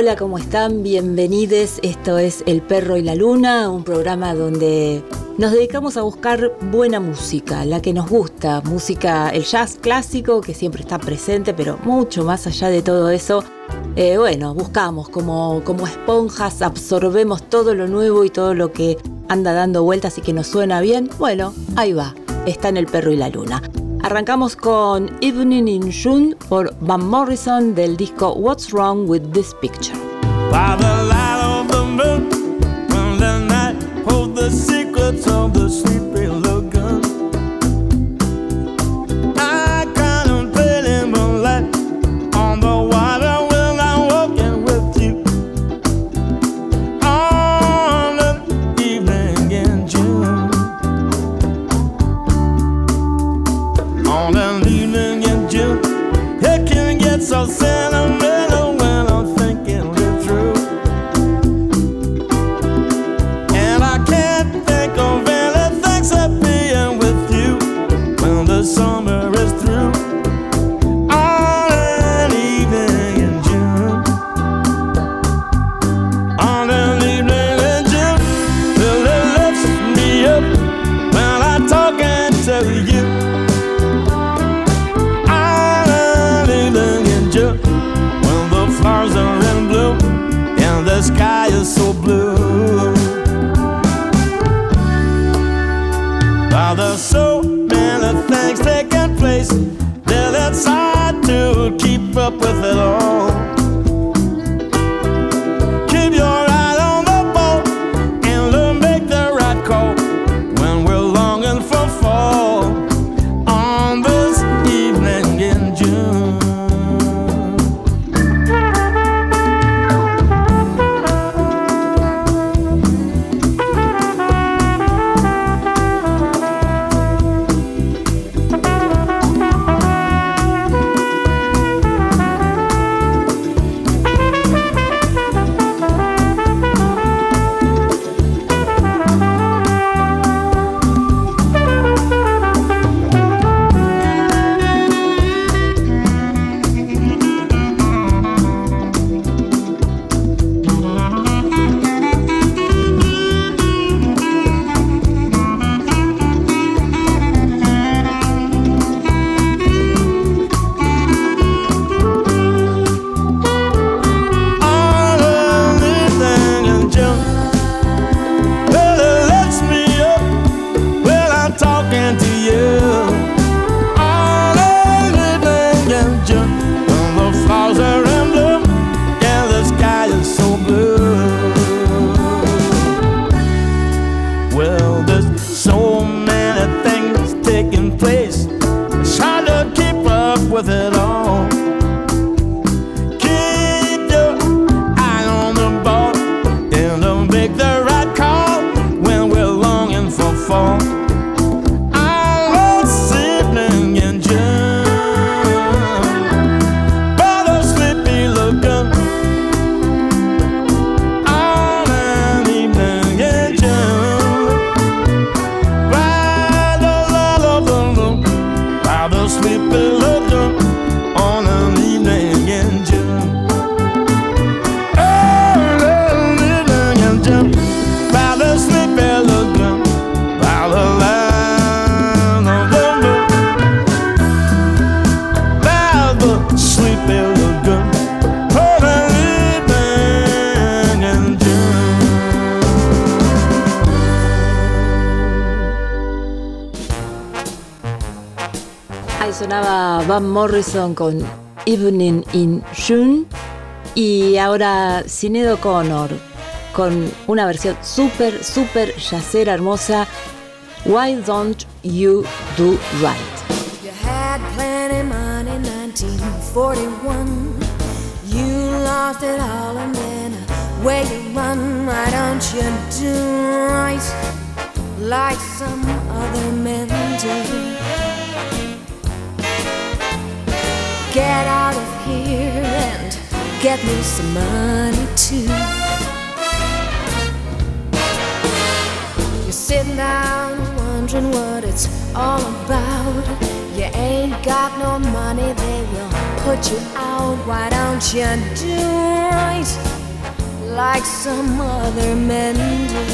Hola, ¿cómo están? Bienvenidos. Esto es El Perro y la Luna, un programa donde nos dedicamos a buscar buena música, la que nos gusta, música, el jazz clásico que siempre está presente, pero mucho más allá de todo eso. Eh, bueno, buscamos como, como esponjas, absorbemos todo lo nuevo y todo lo que anda dando vueltas y que nos suena bien. Bueno, ahí va, está en El Perro y la Luna. Arrancamos con Evening in June por Van Morrison del disco What's Wrong with This Picture. By the light of the moon, the night holds the secrets of the sleepy with it all. With it Van Morrison con Evening in June y ahora Sinead O'Connor con una versión súper, súper yacera hermosa. Why don't you do right? You had plenty money, 1941. You lost it all and then away you run. Why don't you do right like some other men do? Get out of here and get me some money too. You're sitting down wondering what it's all about. You ain't got no money, they will put you out. Why don't you do right like some other men do?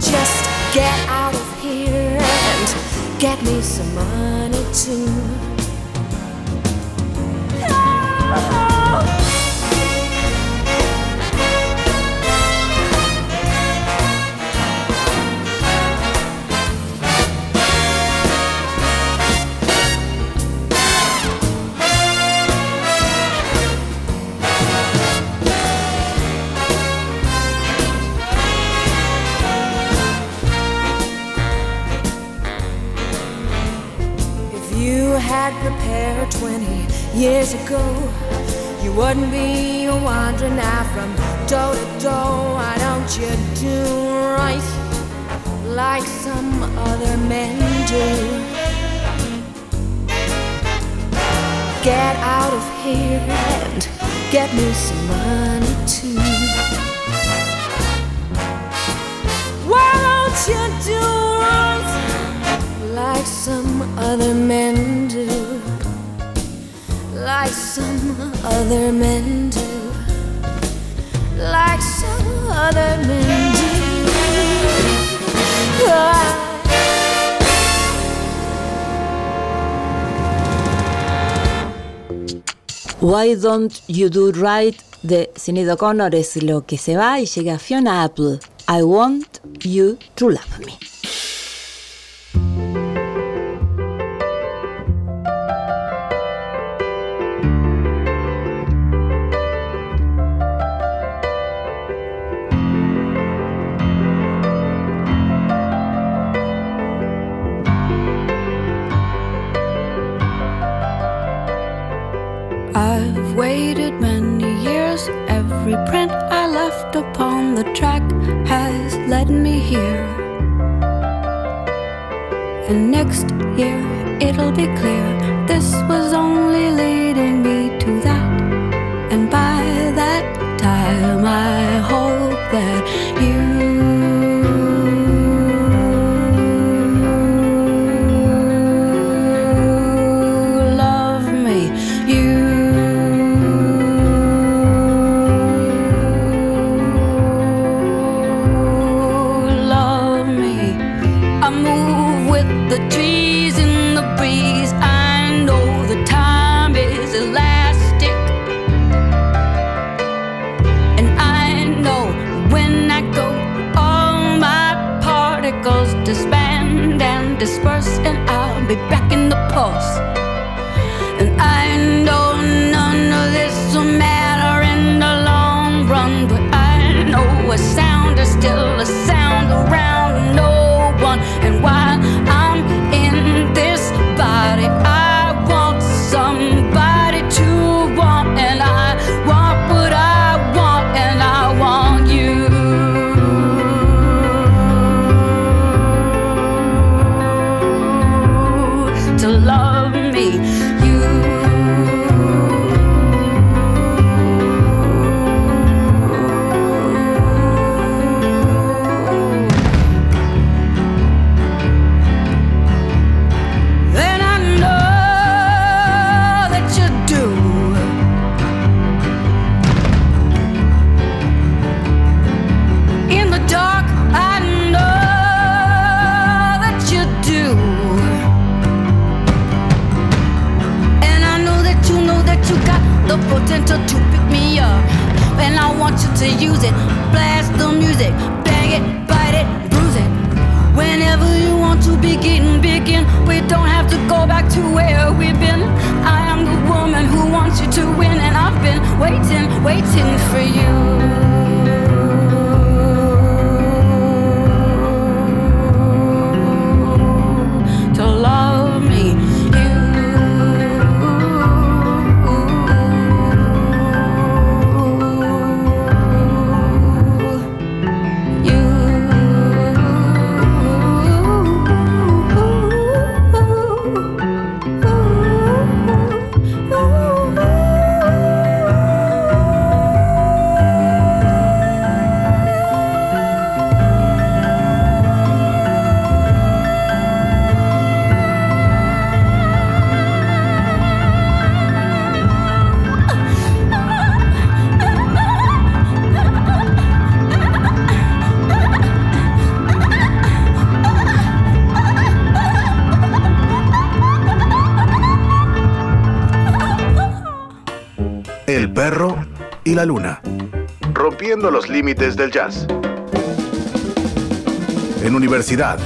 Just get out of here and get me some money to. Oh. Years ago, you wouldn't be wandering now from door to door. Why don't you do right like some other men do? Get out of here and get me some money too. Why don't you do right like some other men do? Like some other men do, like some other men do. Why Don't You Do Right de Sinead O'Connor es lo que se va y llega Fiona Apple. I Want You to Love Me. And next year it'll be clear this was only leading me to that. And by that time, I hope that the. waiting for you. La luna. Rompiendo los límites del jazz. En universidad.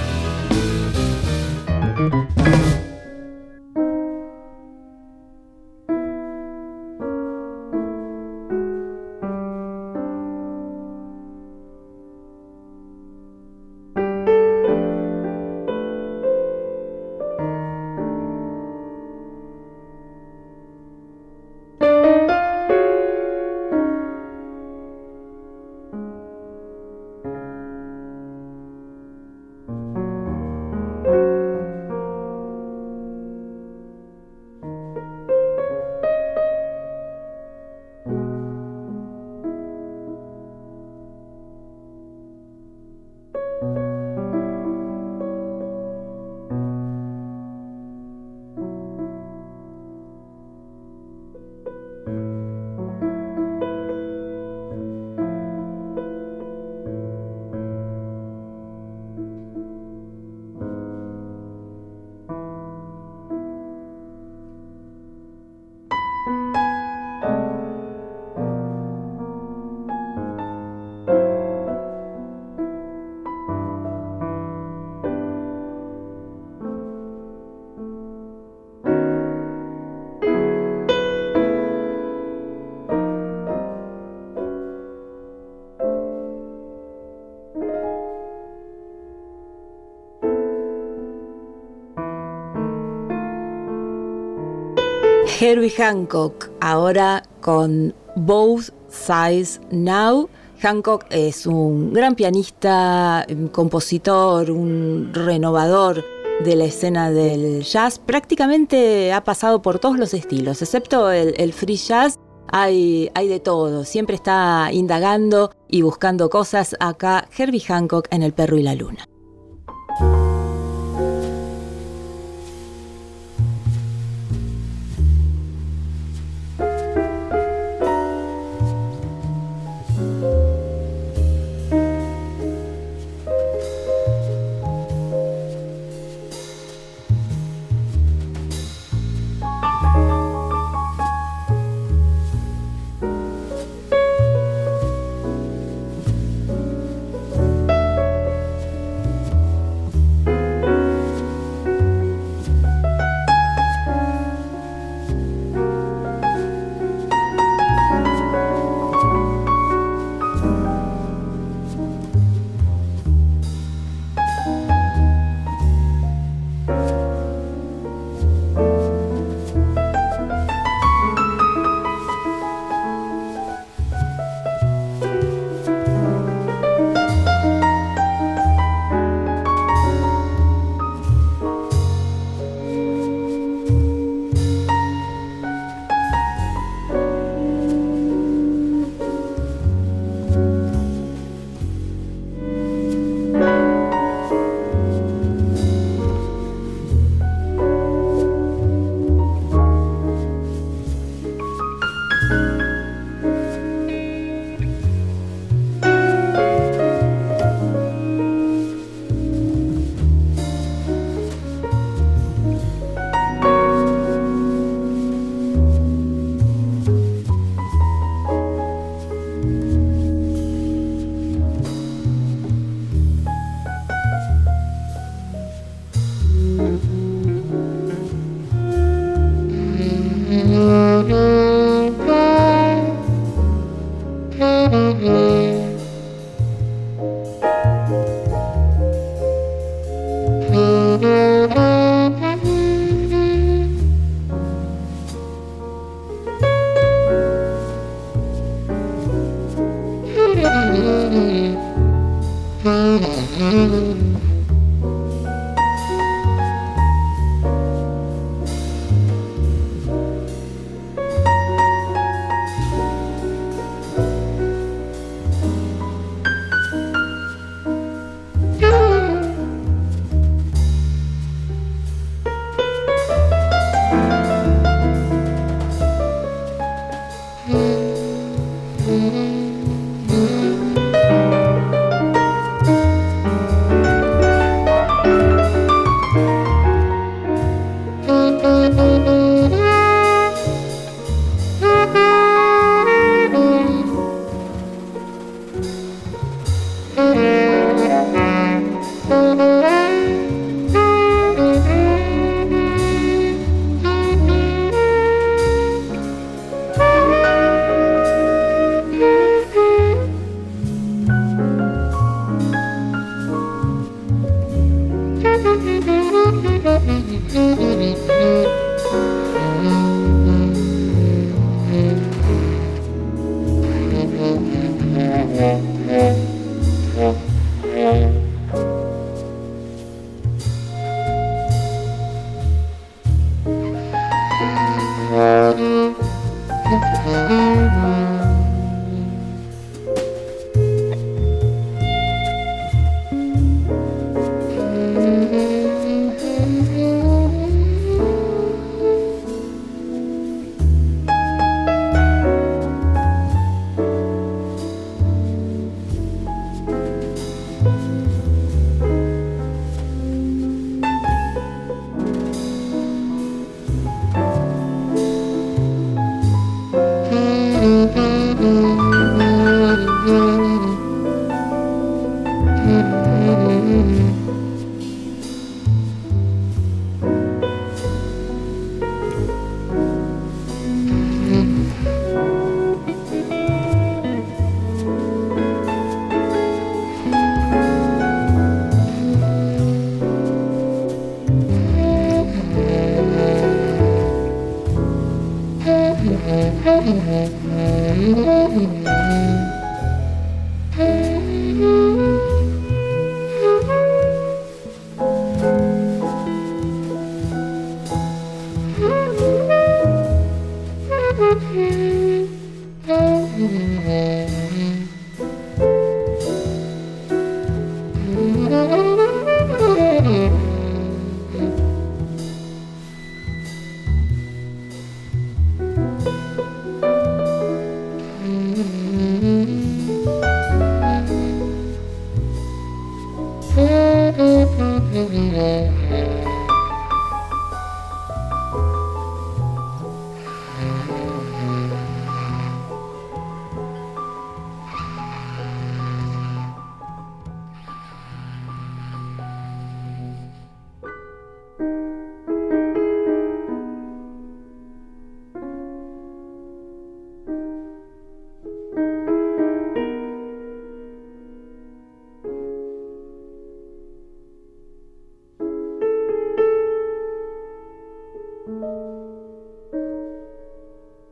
Herbie Hancock, ahora con Both Sides Now. Hancock es un gran pianista, compositor, un renovador de la escena del jazz. Prácticamente ha pasado por todos los estilos, excepto el, free jazz. Hay, hay de todo, siempre está indagando y buscando cosas acá Herbie Hancock en El Perro y la Luna.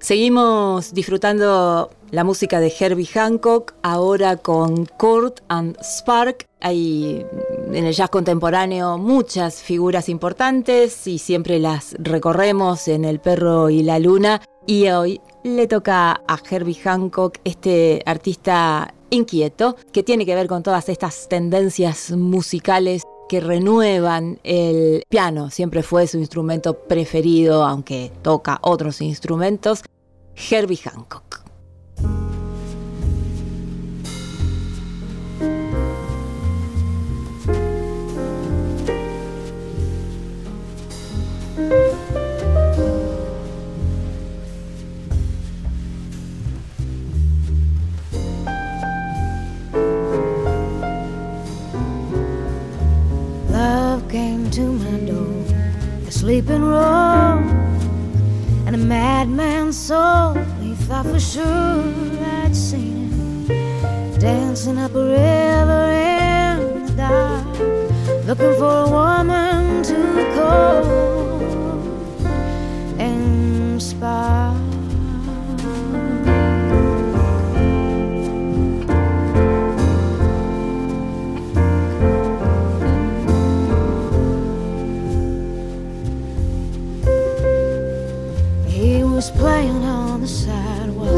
Seguimos disfrutando la música de Herbie Hancock, ahora con Kurt and Spark. Hay en el jazz contemporáneo muchas figuras importantes y siempre las recorremos en El perro y la luna. Y hoy le toca a Herbie Hancock, este artista inquieto, que tiene que ver con todas estas tendencias musicales que renuevan el piano. Siempre fue su instrumento preferido, aunque toca otros instrumentos. Herbie Hancock. Love came to my door, a sleeping room and a madman's soul. He thought for sure I'd seen him dancing up a river in the dark, looking for a woman to call and spark. Was playing on the sidewalk.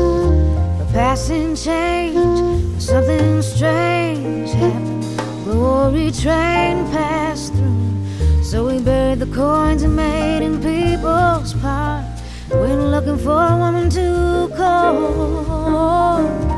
A passing change, something strange happened. Glory train passed through. So we buried the coins and made in people's part. Went looking for a woman to court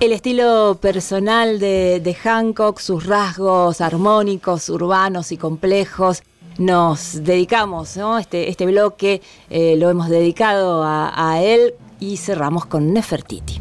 El estilo personal de, de, Hancock, sus rasgos armónicos, urbanos y complejos, nos dedicamos, ¿no? Este, este bloque eh, lo hemos dedicado a él y cerramos con Nefertiti.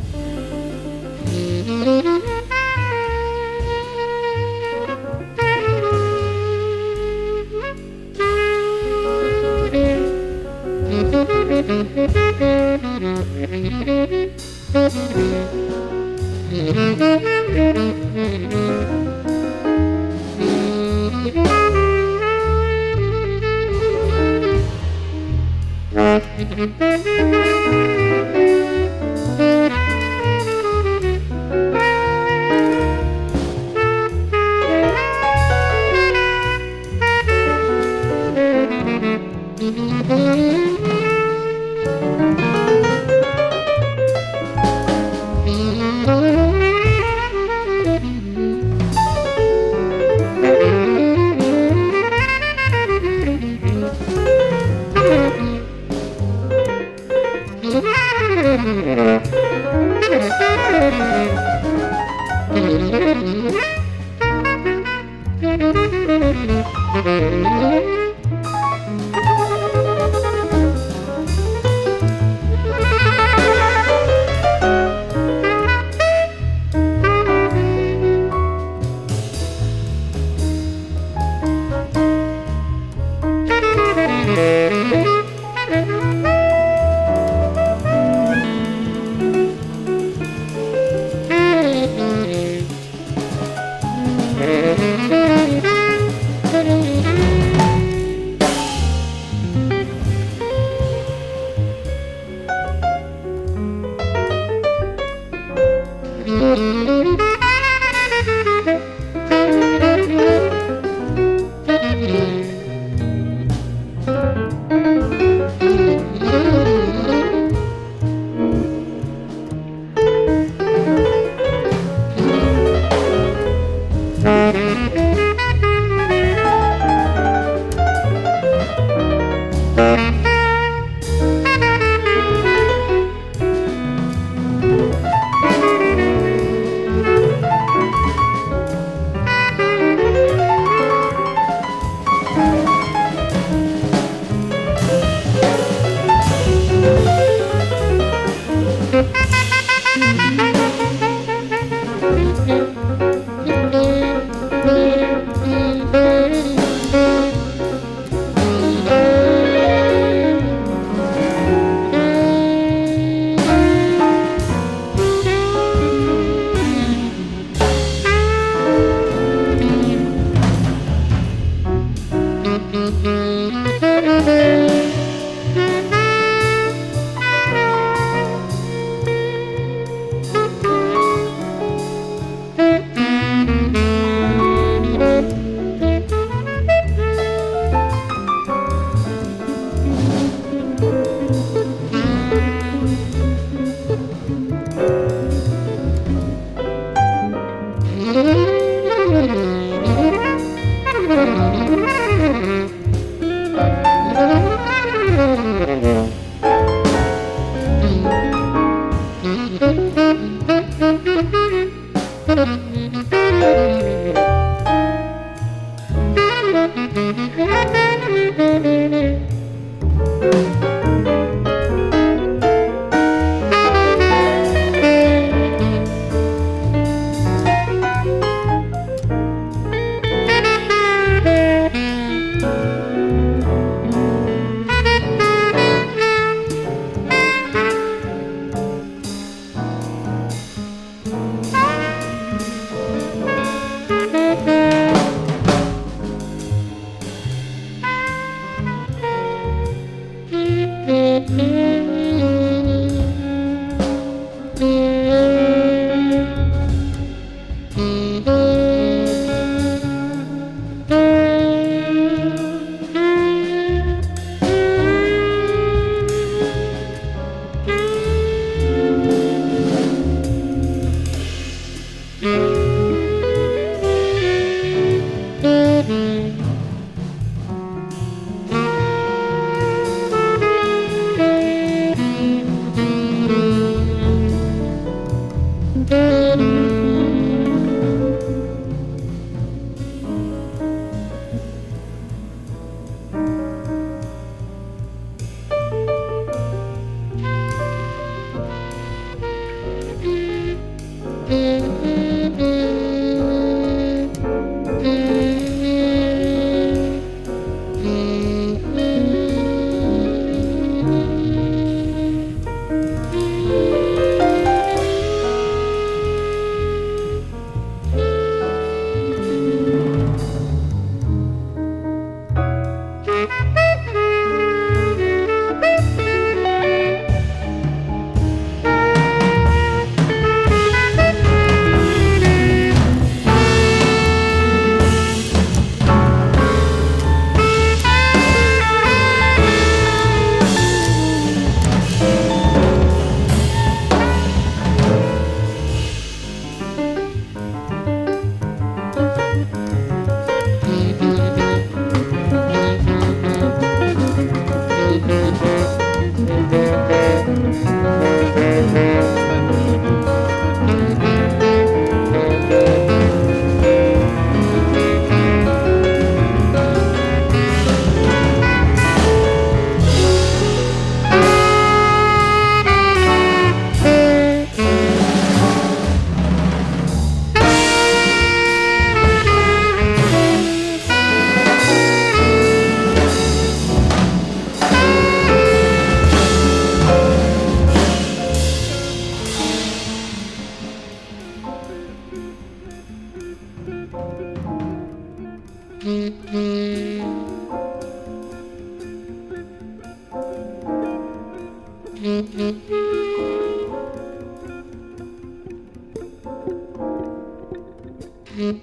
Una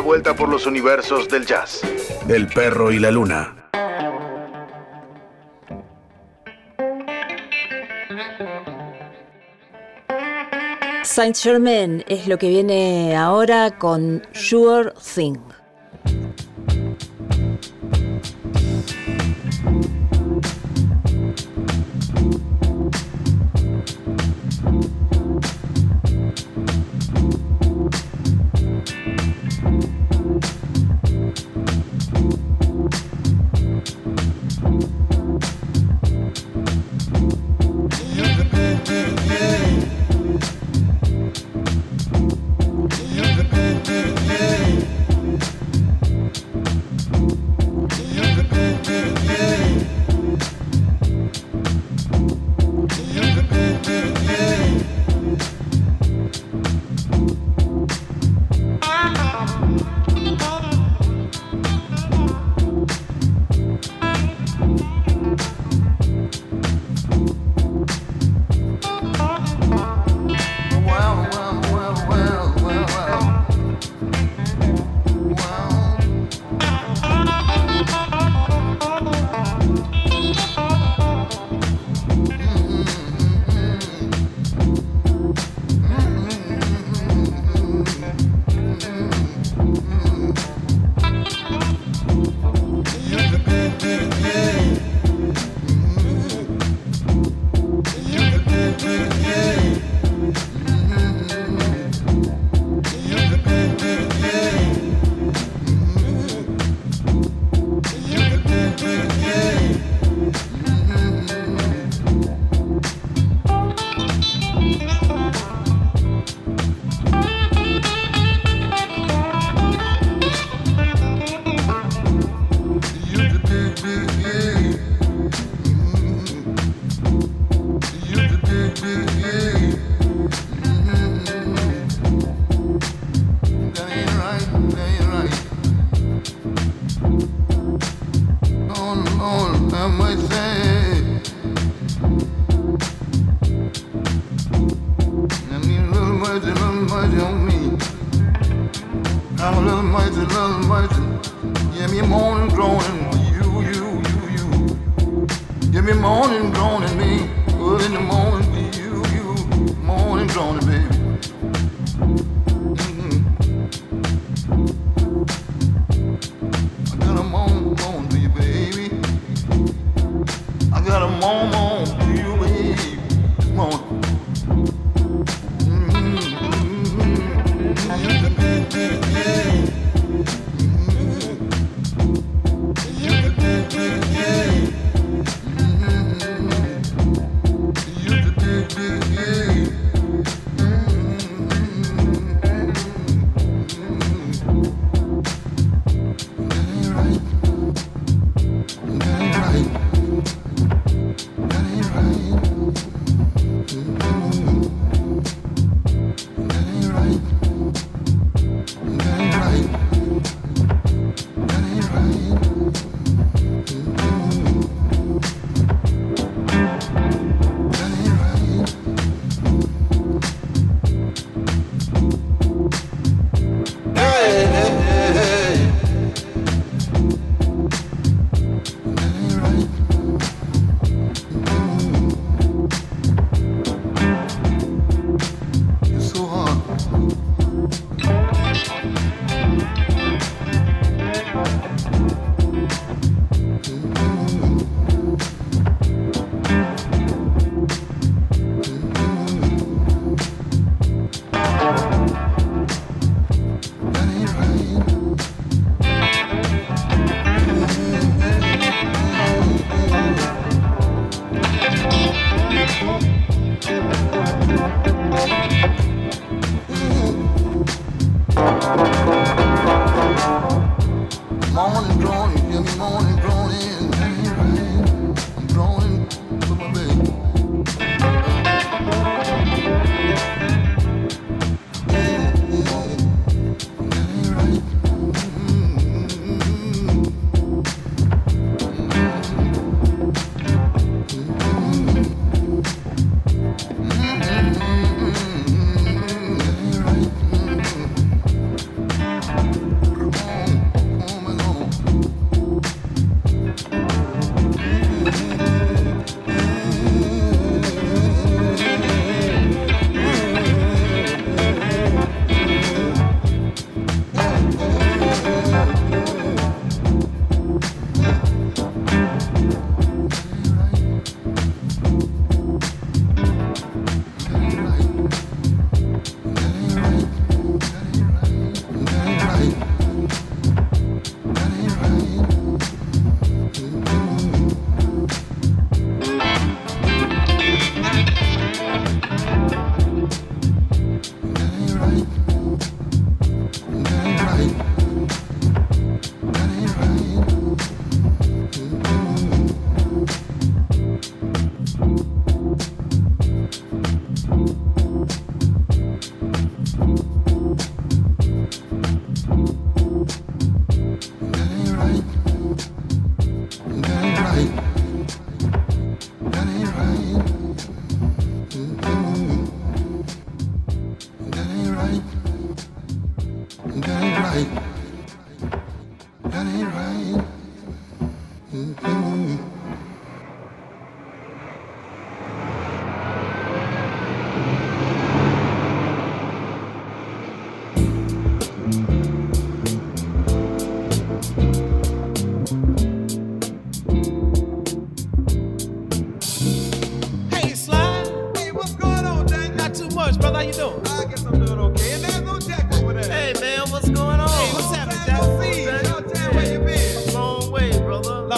vuelta por los universos del jazz. El perro y la luna. Saint Germain es lo que viene ahora con Sure Thing.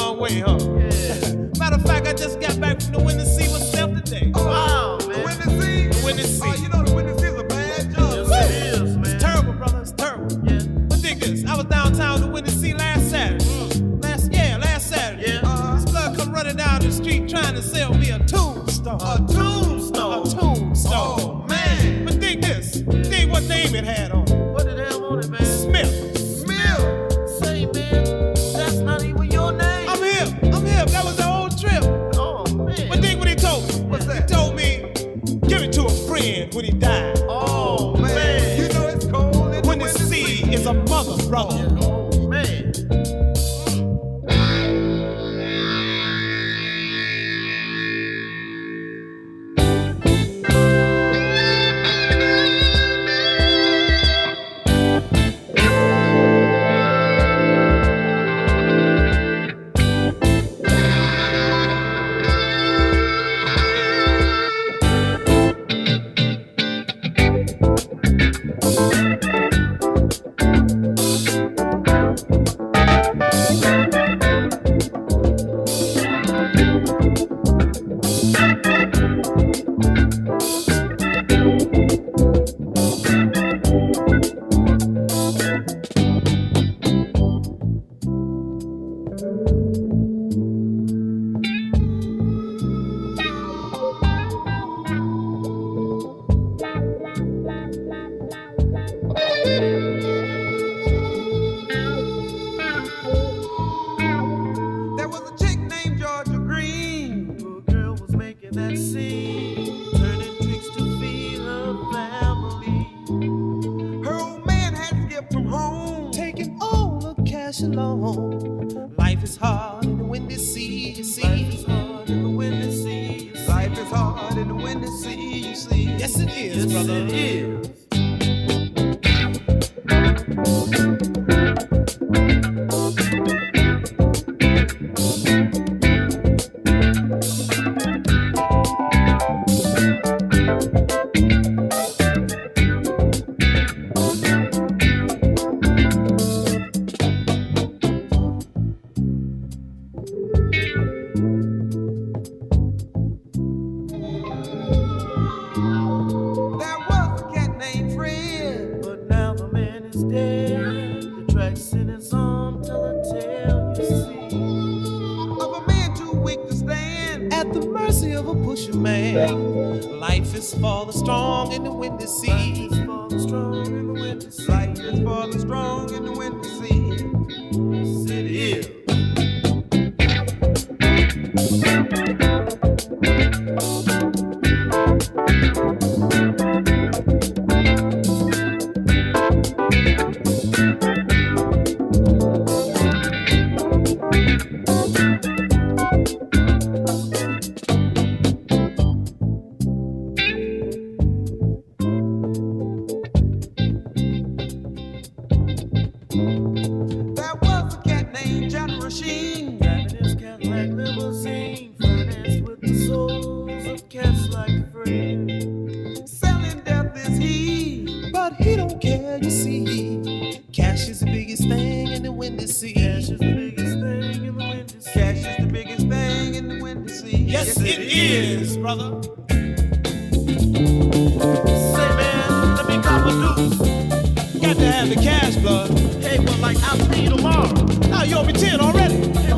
long way, huh? Yeah. Matter of fact, I just got back from the winter sea with Steph today. you see? Cash is the biggest thing in the wind to. Cash is the biggest thing in the. Cash is the biggest thing in the. Yes, yes it, it is, is, brother. Say, man, let me cop a Got to have the cash, blood. Hey, well, like, I'll see you tomorrow. Now you owe me 10 already.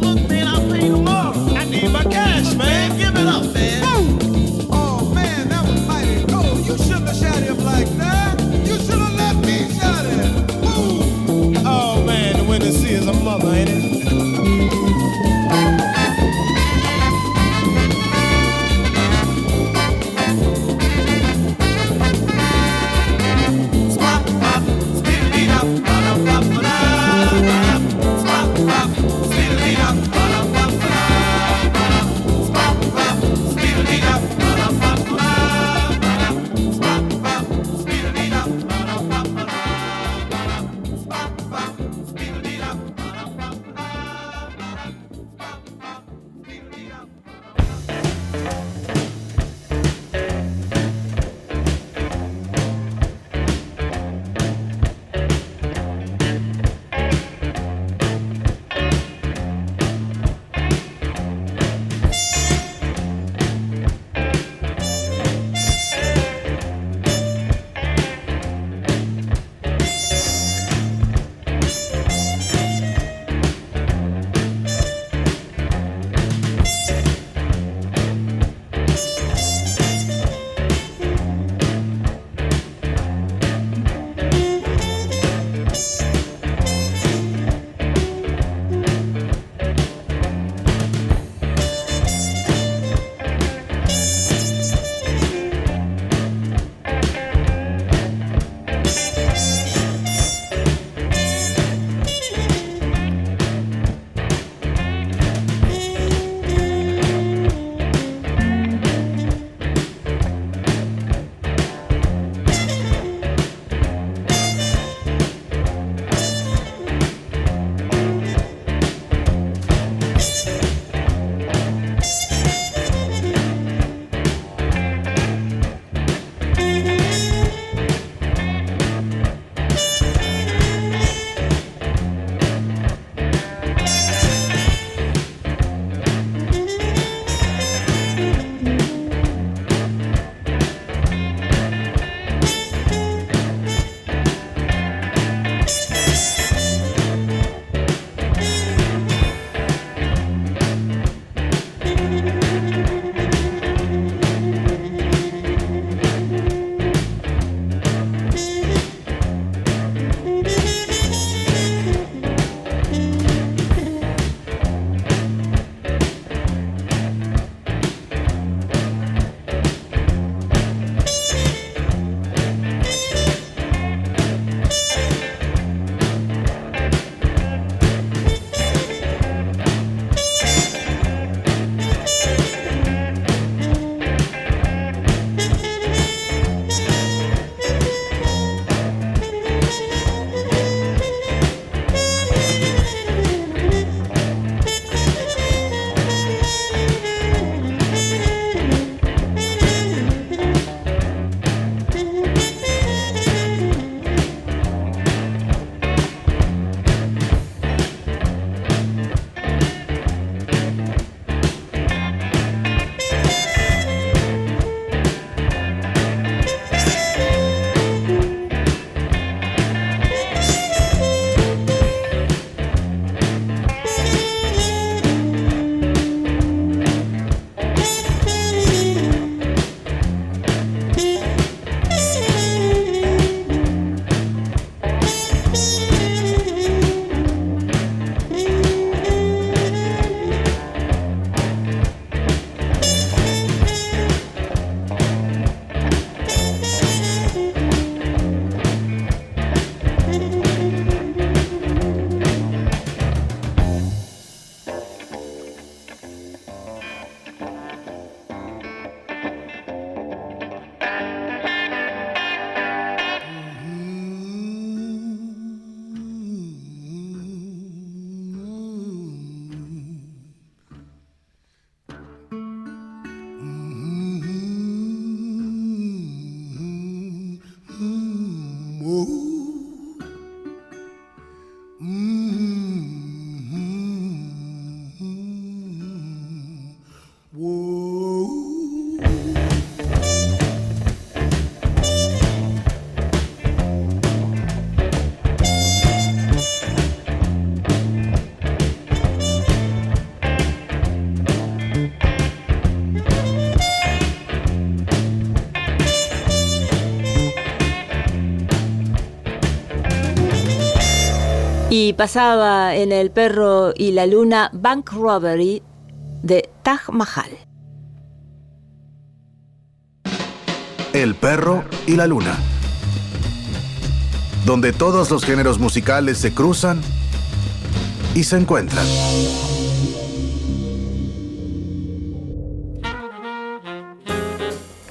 Y pasaba en El perro y la luna Bank Robbery de Taj Mahal. El perro y la luna. Donde todos los géneros musicales se cruzan y se encuentran.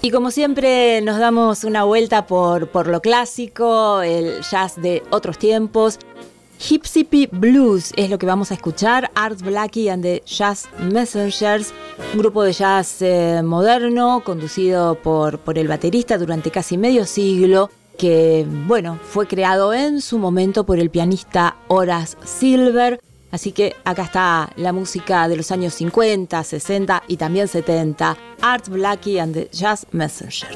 Y como siempre nos damos una vuelta por, por lo clásico, el jazz de otros tiempos. Hipsy Blues es lo que vamos a escuchar. Art Blackie and the Jazz Messengers, un grupo de jazz eh, moderno conducido por, por el baterista durante casi medio siglo que, bueno, fue creado en su momento por el pianista Horace Silver. Así que acá está la música de los años 50, 60 y también 70. Art Blackie and the Jazz Messenger.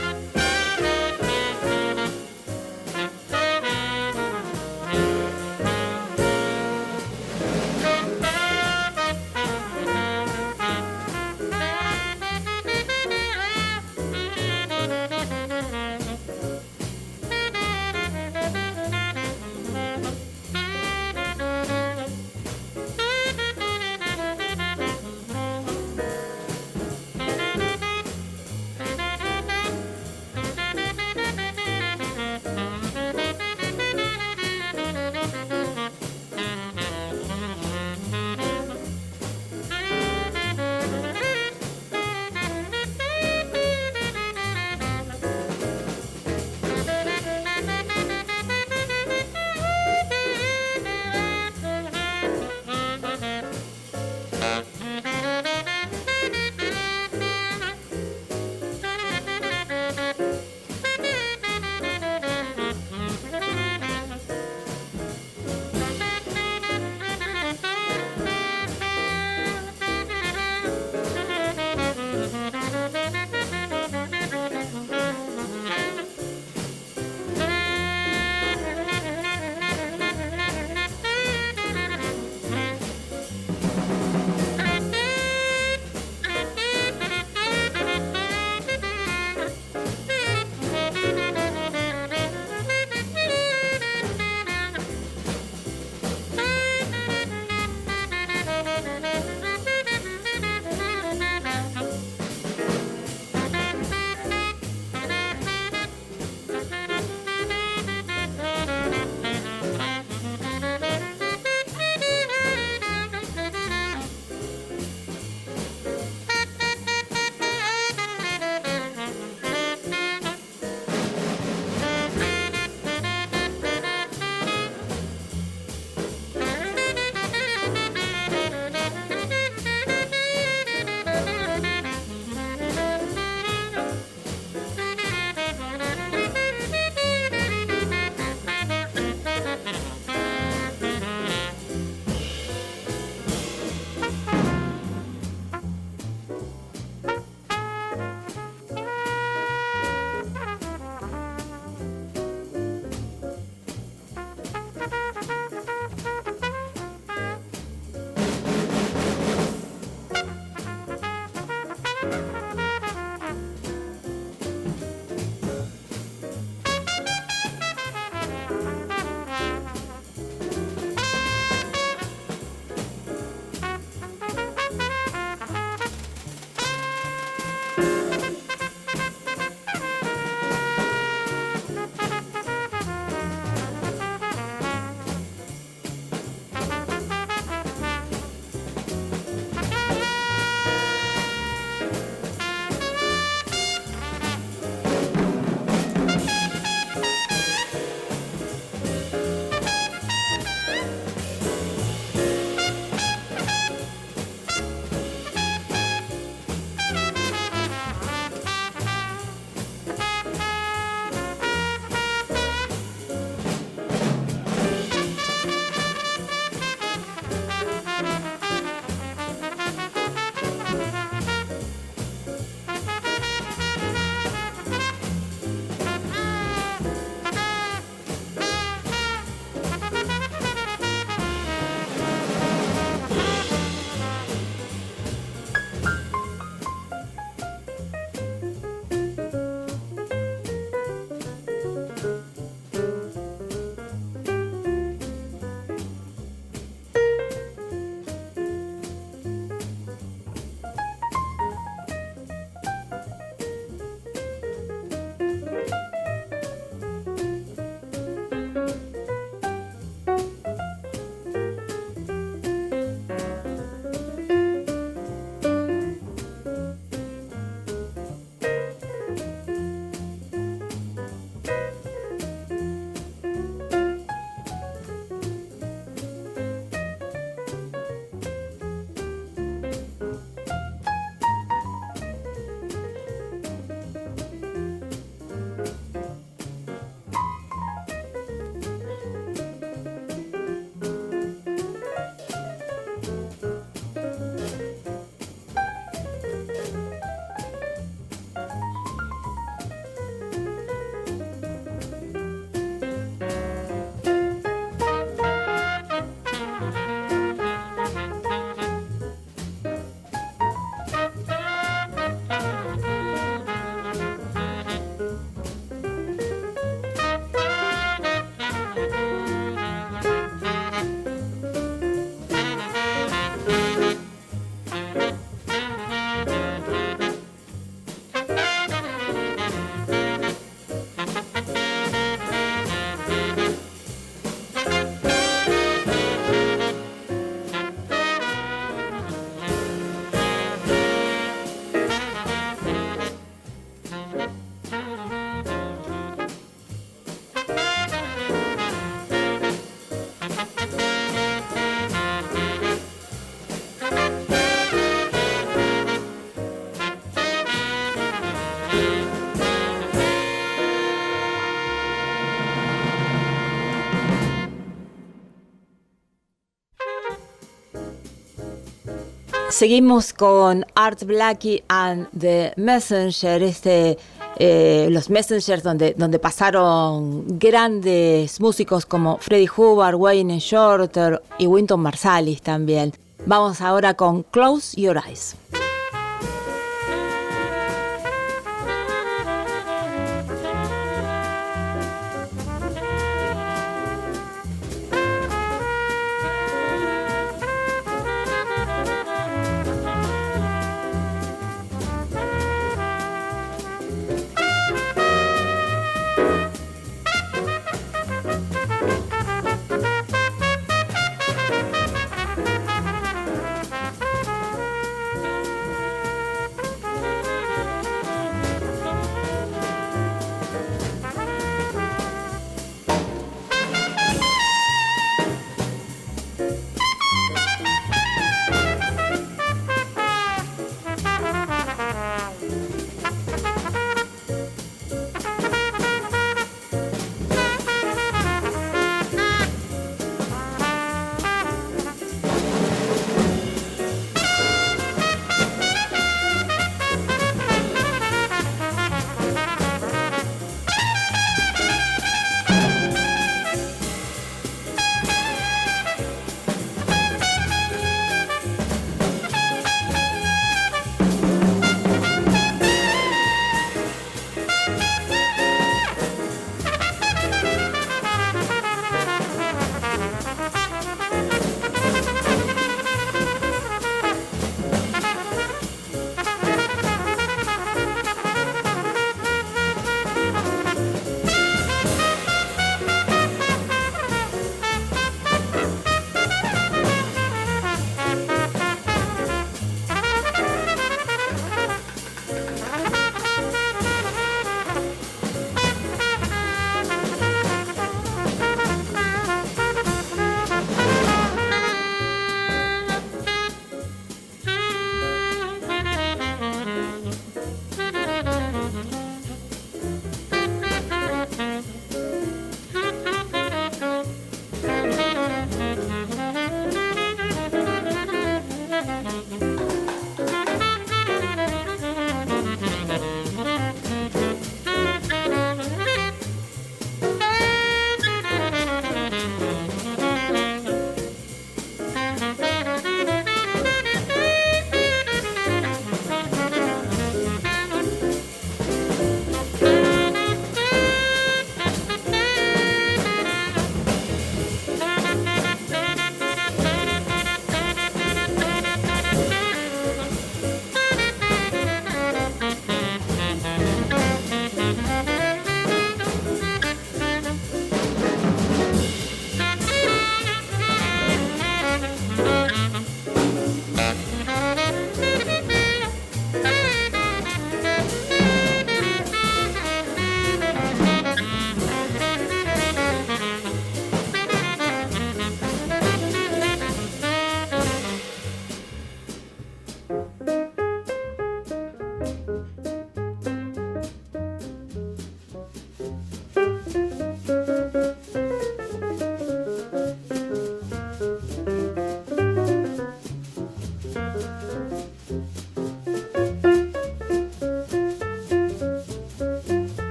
Seguimos con Art Blackie and the Messenger, este, eh, los Messengers donde, donde pasaron grandes músicos como Freddie Hubbard, Wayne Shorter y Winton Marsalis también. Vamos ahora con Close Your Eyes.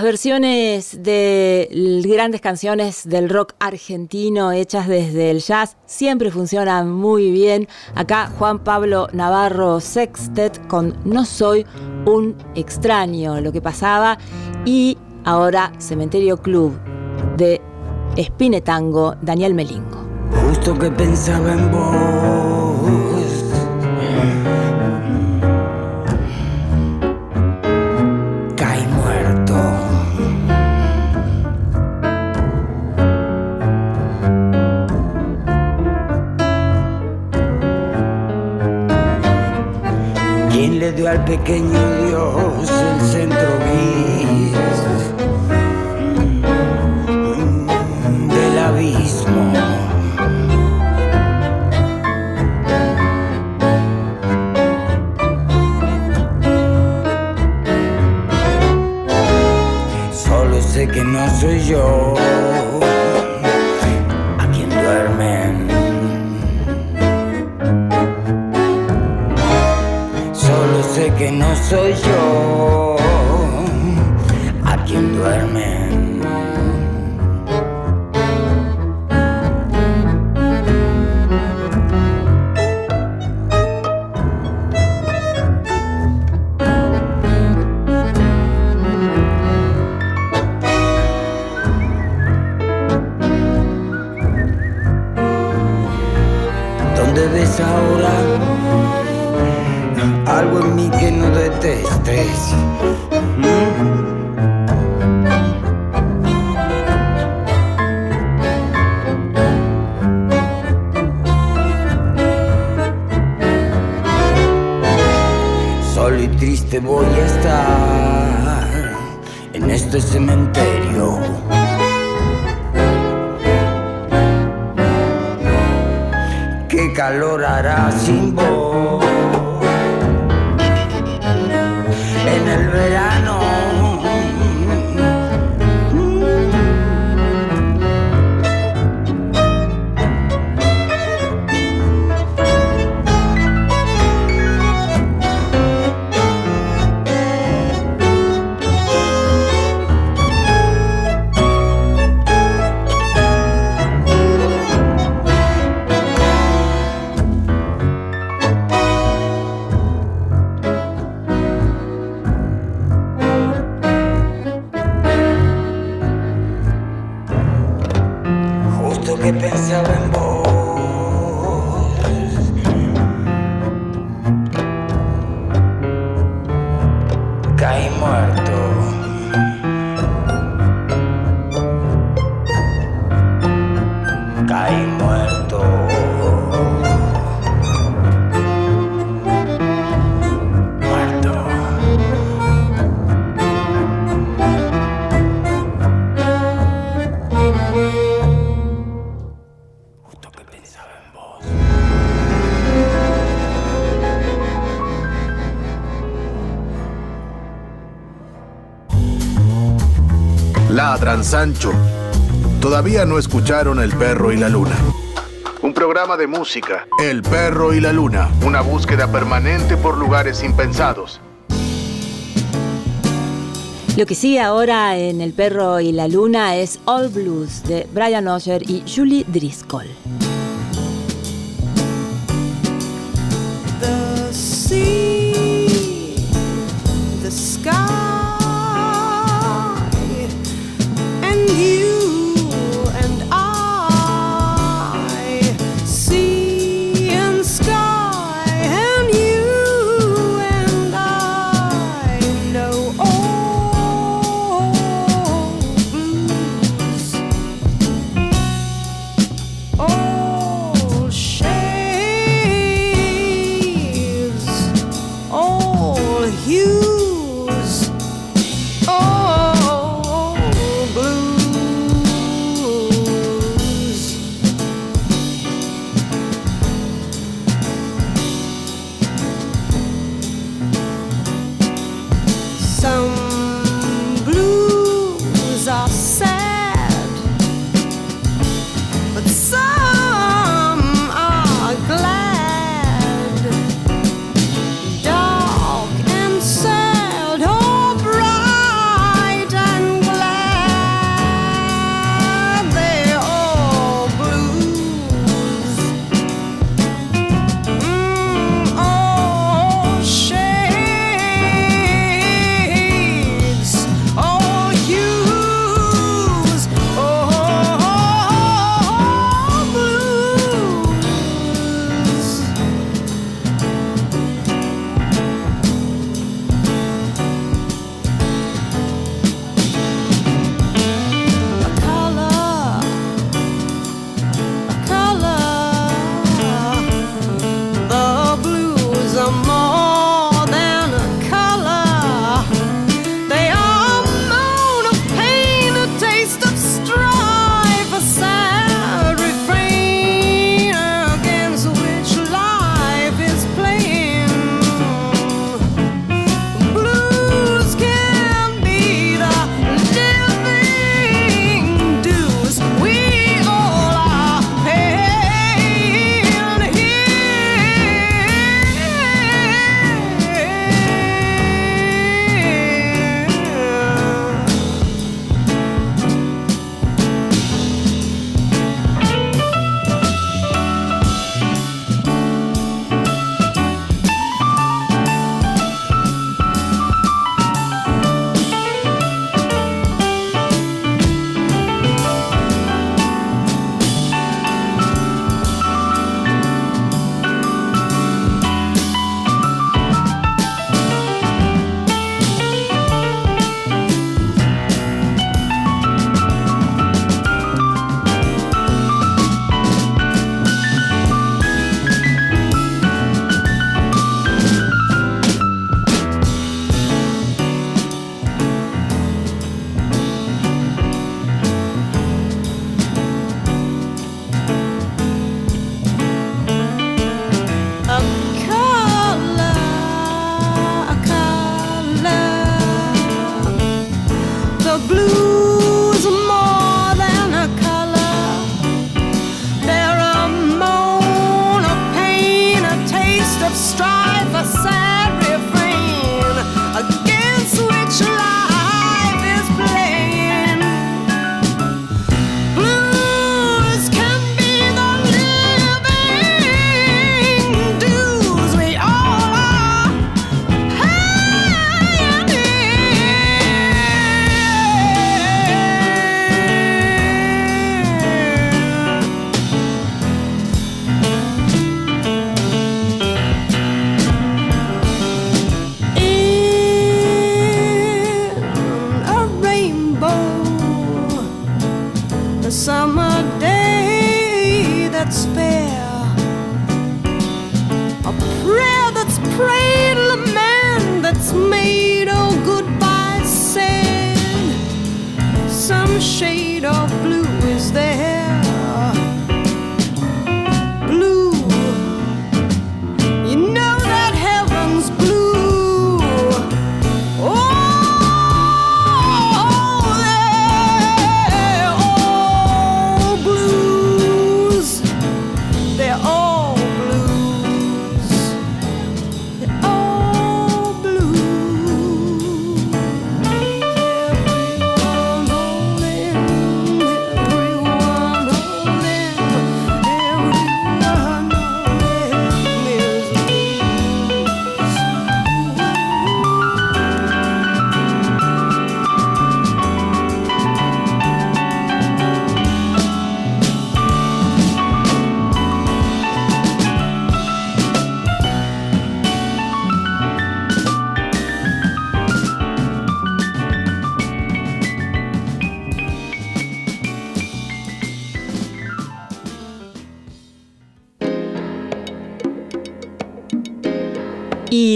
Las versiones de grandes canciones del rock argentino hechas desde el jazz siempre funcionan muy bien. Acá Juan Pablo Navarro Sextet con No soy un extraño, lo que pasaba. Y ahora Cementerio Club de Espinetango, Daniel Melingo. Justo que pensaba en vos. al pequeño Dios el centro gris del abismo. Solo sé que no soy yo. Soy yo Sancho. Todavía no escucharon El perro y la luna. Un programa de música. El perro y la luna. Una búsqueda permanente por lugares impensados. Lo que sigue ahora en El perro y la luna es All Blues de Brian Osher y Julie Driscoll.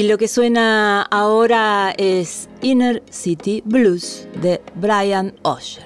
Y lo que suena ahora es Inner City Blues de Brian Osher.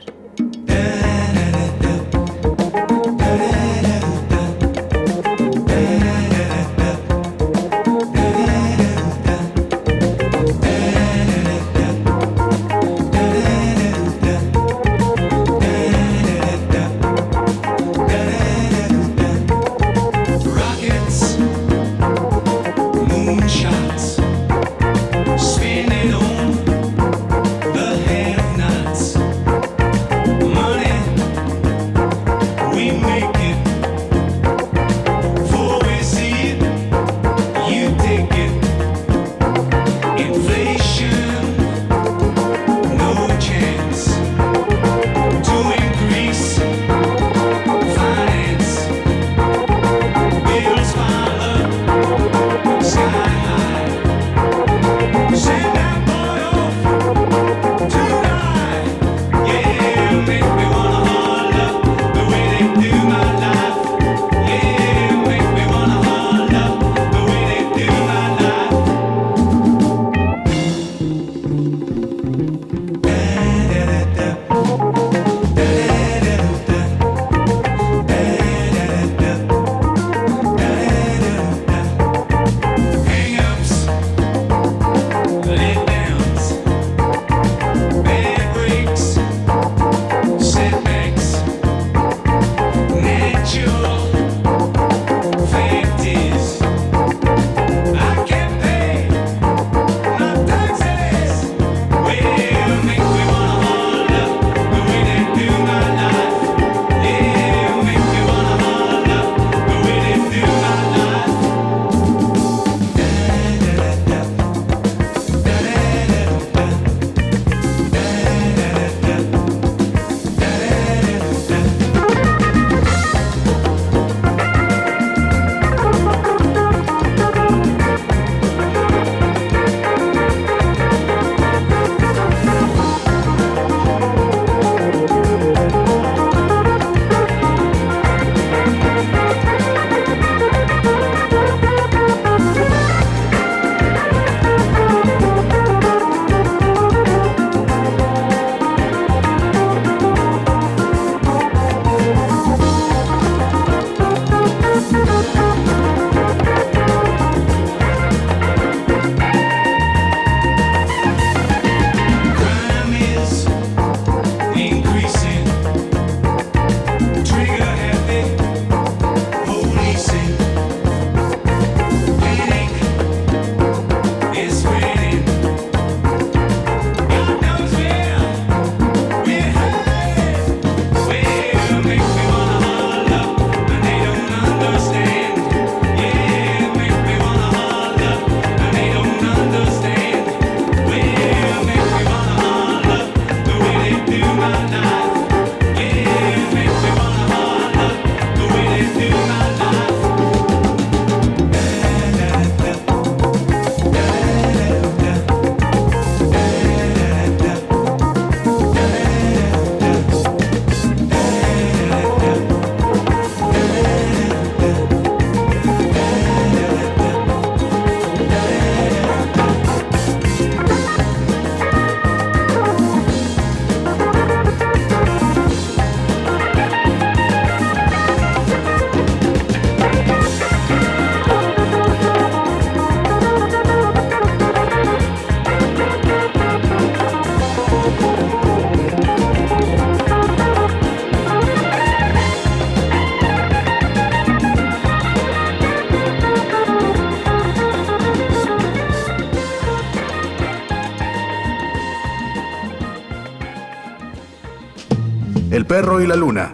y la luna.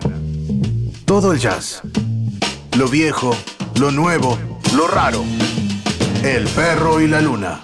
Todo el jazz. Lo viejo, lo nuevo, lo raro. El perro y la luna.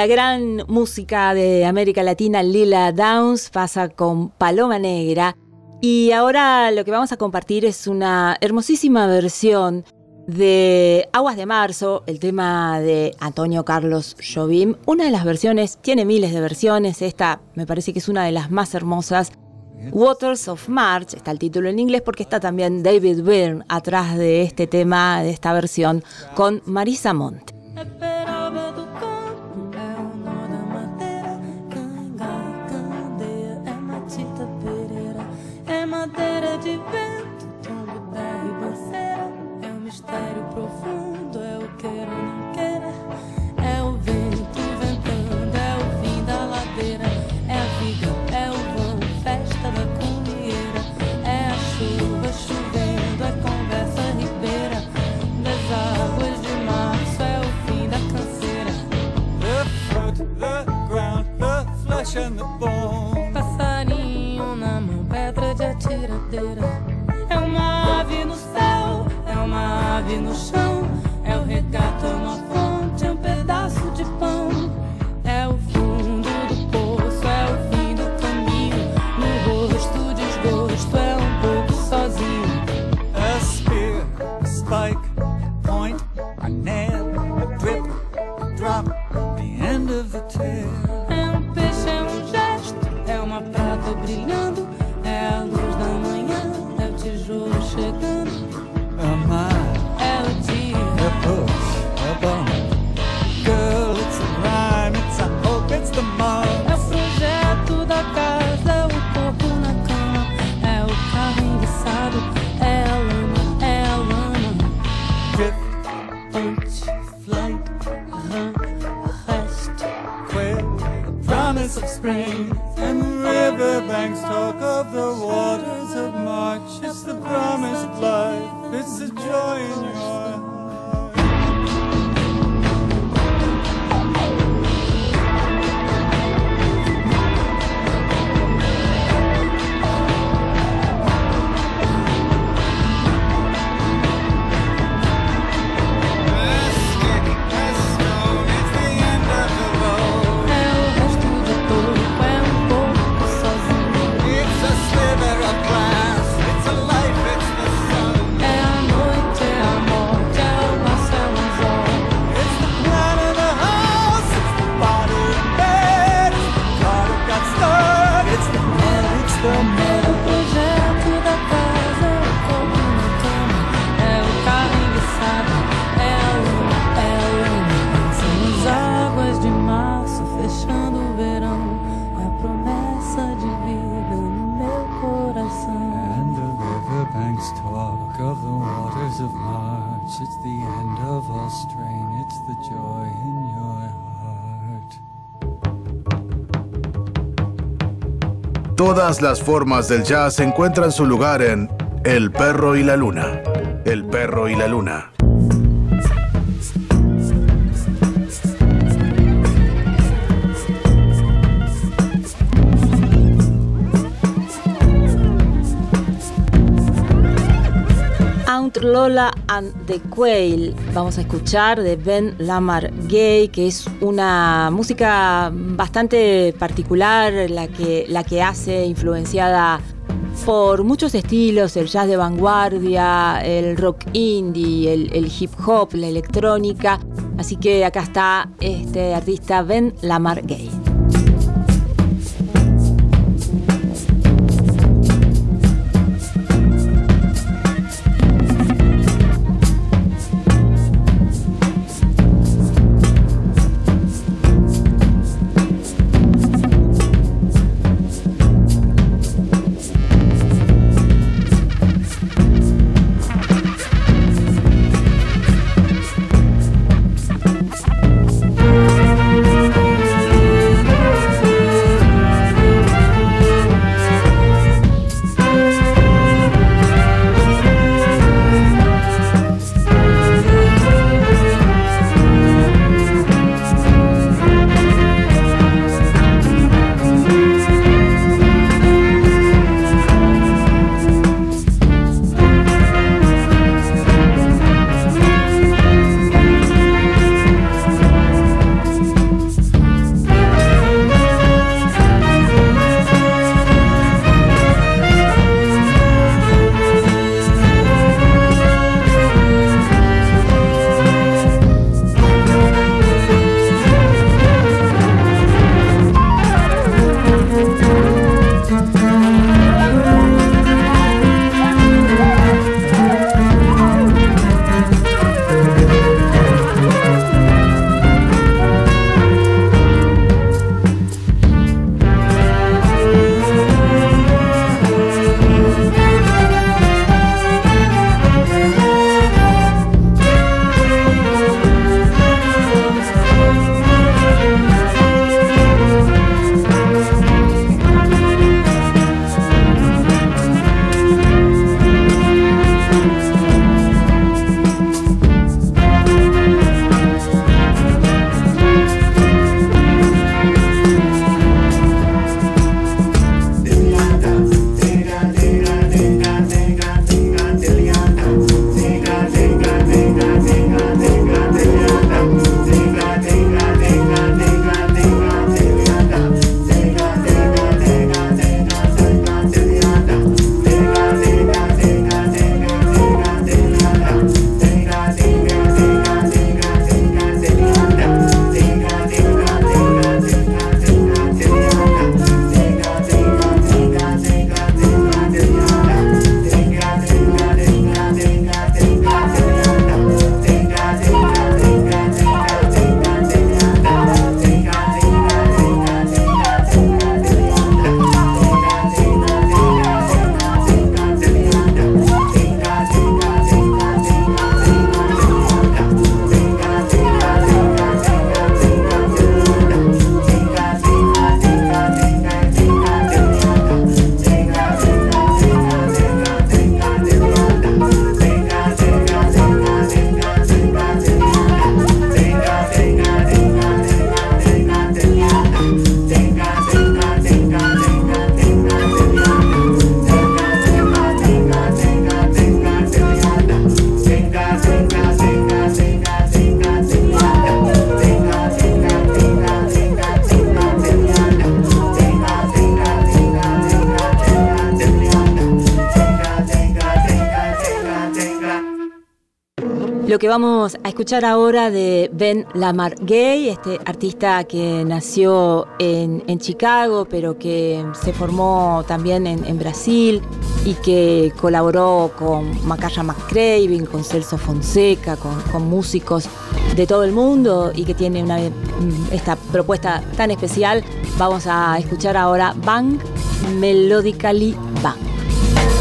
La gran música de América Latina, Lila Downs, pasa con Paloma Negra. Y ahora lo que vamos a compartir es una hermosísima versión de Aguas de Marzo, el tema de Antonio Carlos Jobim. Una de las versiones, tiene miles de versiones, esta me parece que es una de las más hermosas. Waters of March, está el título en inglés porque está también David Byrne atrás de este tema, de esta versión, con Marisa Monte. And the bone. Passarinho na mão, pedra de atiradeira. É uma ave no céu, é uma ave no chão. É o regato, é uma fonte, é um pedaço de pão. Promise of spring. riverbanks talk of the waters of March. It's the promised life, it's the joy in your Todas las formas del jazz encuentran su lugar en El perro y la luna. El perro y la luna. Lola and the Quail. Vamos a escuchar de Ben Lamar Gay, que es una música bastante particular, la que, la que hace influenciada por muchos estilos, el jazz de vanguardia, el rock indie, el, el hip hop, la electrónica. Así que acá está este artista Ben Lamar Gay. Que vamos a escuchar ahora de Ben Lamar Gay, este artista que nació en, Chicago, pero que se formó también en, Brasil y que colaboró con Macaya McCraving, con Celso Fonseca, con, músicos de todo el mundo y que tiene una, esta propuesta tan especial. Vamos a escuchar ahora Bang Melodically Bang.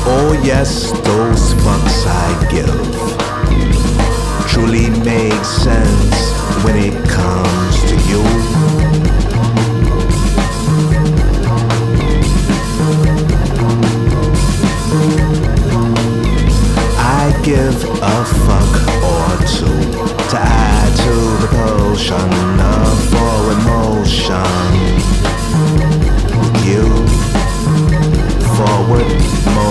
Oh, truly make sense when it comes to you. I give a fuck or two to add to the potion of for emotion. You forward You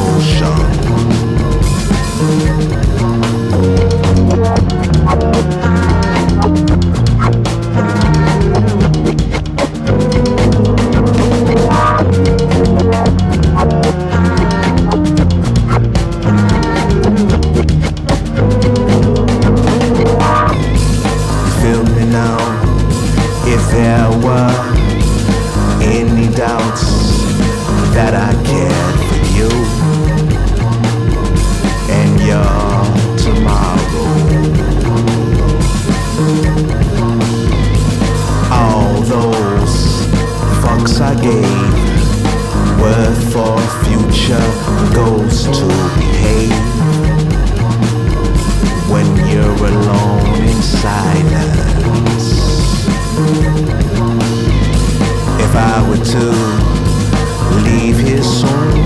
Thank you. Were to leave here soon,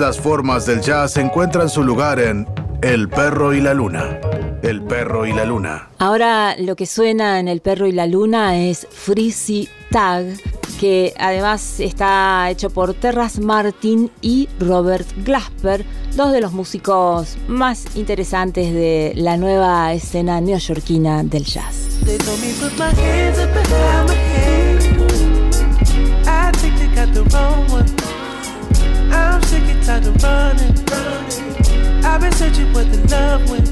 las formas del jazz encuentran su lugar en El perro y la luna. El perro y la luna. Ahora lo que suena en El perro y la luna es Freezy Tag, que además está hecho por Terras Martin y Robert Glasper, dos de los músicos más interesantes de la nueva escena neoyorquina del jazz. I'm sick tired of running. I've been searching where the love went.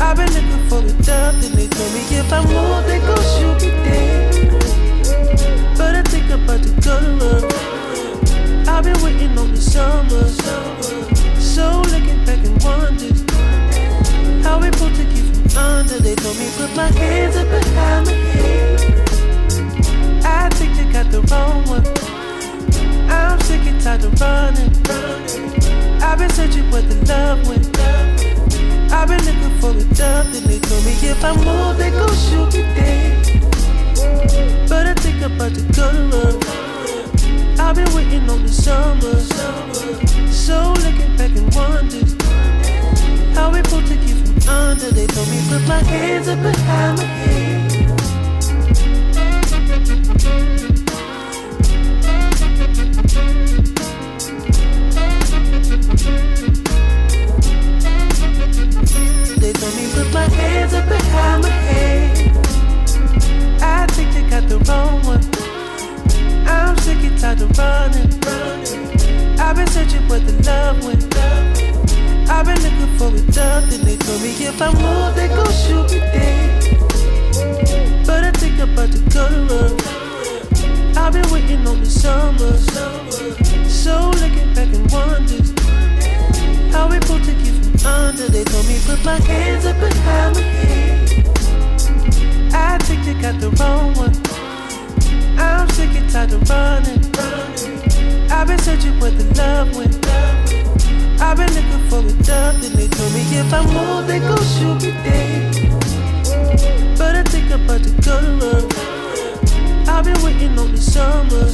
I've been looking for the dove, then they told me if I move, they gon' shoot me dead. But I think I'm about to go. I've been waiting on the summer. So looking back and wondering how we pulled to keep from under. They told me put my hands up behind my head. I think they got the wrong one. I'm sick and tired of running. I've been searching where the love went. I've been looking for the dove, then they told me if I move, they gon' shoot me dead. But I think I'm about to go to run. I've been waiting on the summer. So looking back and wondering how we pulled to keep from under. They told me put my hands up behind my head. Up behind my head. I think they got the wrong one. I'm sick and tired of running. I've been searching where the love went. I've been looking for a job, then they told me if I move, they gon' shoot me dead. But I think about to go. I've been waiting on the summer. So looking back and wonders how we pulled to get from under. They told me put my hands up behind my head. I think they got the wrong one. I'm sick and tired of running. I've been searching where the love went. I've been looking for a job, then they told me if I move, they gon' shoot me dead. But I think I'm about to go to work. I've been waiting on the summer.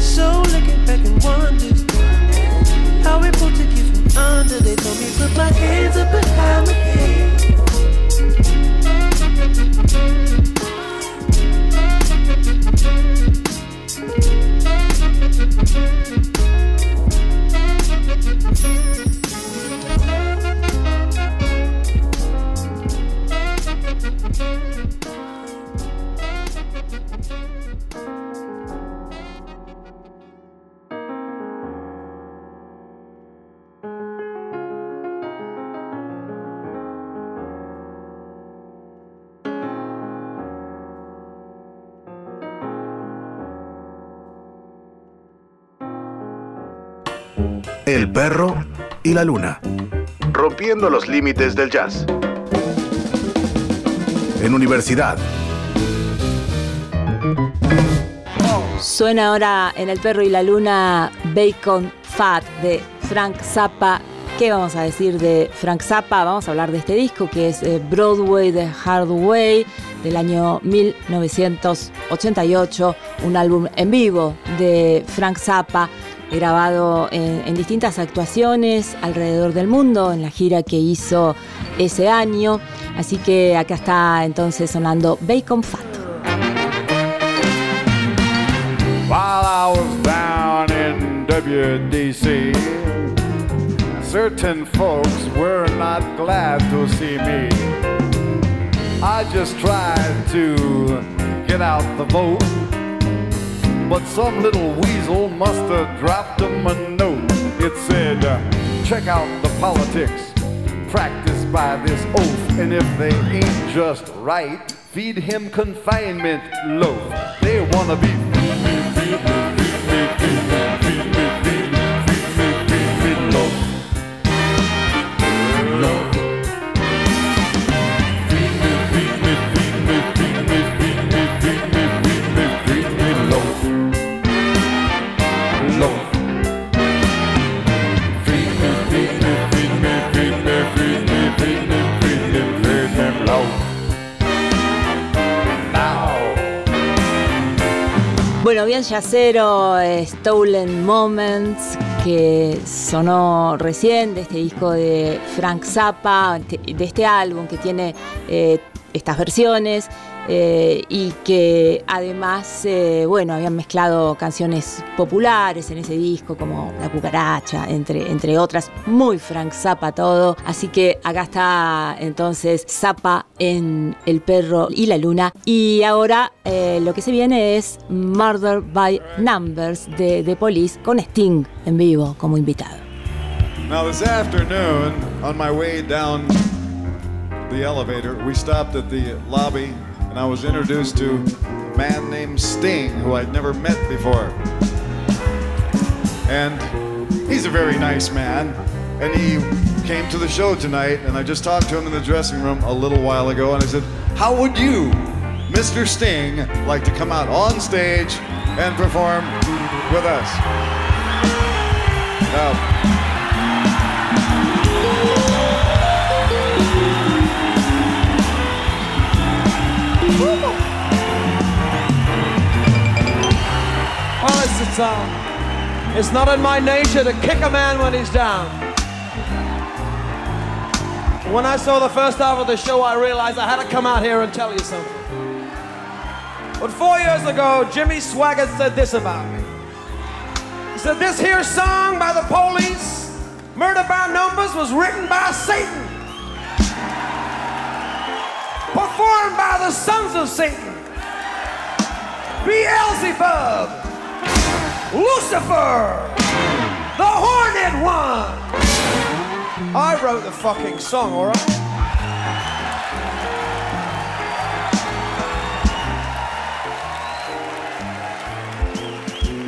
So looking back and wonders how we pulled to get from under. They told me put my hands up behind my head. La luna. Rompiendo los límites del jazz. En universidad. Suena ahora en El perro y la luna Bacon Fat de Frank Zappa. ¿Qué vamos a decir de Frank Zappa? Vamos a hablar de este disco que es eh, Broadway The Hard Way del año 1988, un álbum en vivo de Frank Zappa grabado en, en, distintas actuaciones alrededor del mundo en la gira que hizo ese año. Así que acá está entonces sonando Bacon Fat. While I was down in WDC, certain folks were not glad to see me. I just tried to get out the vote. But some little weasel must have dropped him a note. It said, uh, check out the politics practiced by this oaf. And if they ain't just right, feed him confinement loaf. They wanna be Bueno, bien yacero, eh, Stolen Moments, que sonó recién de este disco de Frank Zappa, de este álbum que tiene eh, estas versiones eh, y que además, eh, bueno, habían mezclado canciones populares en ese disco como La Cucaracha, entre, entre otras, muy Frank Zappa todo. Así que acá está entonces Zappa en El Perro y la Luna. Y ahora eh, lo que se viene es Murder by Numbers de The Police con Sting en vivo como invitado. Now, this afternoon, on my way down the elevator, we stopped at lobby and I was introduced to a man named Sting, who I'd never met before. And he's a very nice man. And he came to the show tonight, and I just talked to him in the dressing room a little while ago, and I said, How would you, Mr. Sting, like to come out on stage and perform with us? Now, Uh, it's not in my nature to kick a man when he's down. When I saw the first half of the show, I realized I had to come out here and tell you something. But four years ago, Jimmy Swaggart said this about me. He said, This here song by the police, Murder by Numbers, was written by Satan, performed by the sons of Satan, Beelzebub, Lucifer, the Horned One. I wrote the fucking song, alright?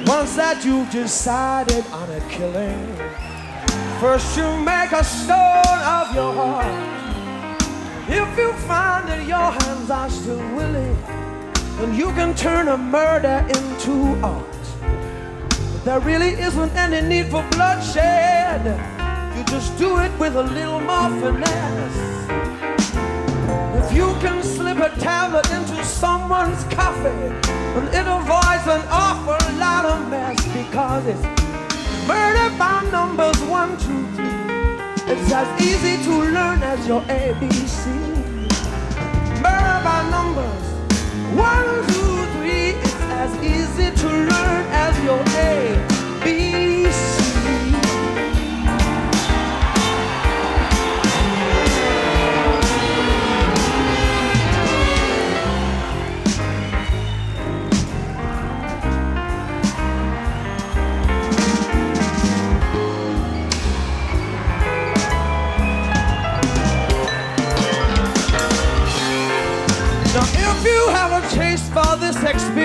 Once that you've decided on a killing, first you make a stone of your heart. If you find that your hands are still willing, then you can turn a murder into art. There really isn't any need for bloodshed. You just do it with a little more finesse. If you can slip a tablet into someone's coffee, then it avoids an awful lot of mess because it's murder by numbers one, two, three. It's as easy to learn as your ABC. Murder by numbers one, two, three. As easy to learn as your ABC. Now, if you have a taste for this experience,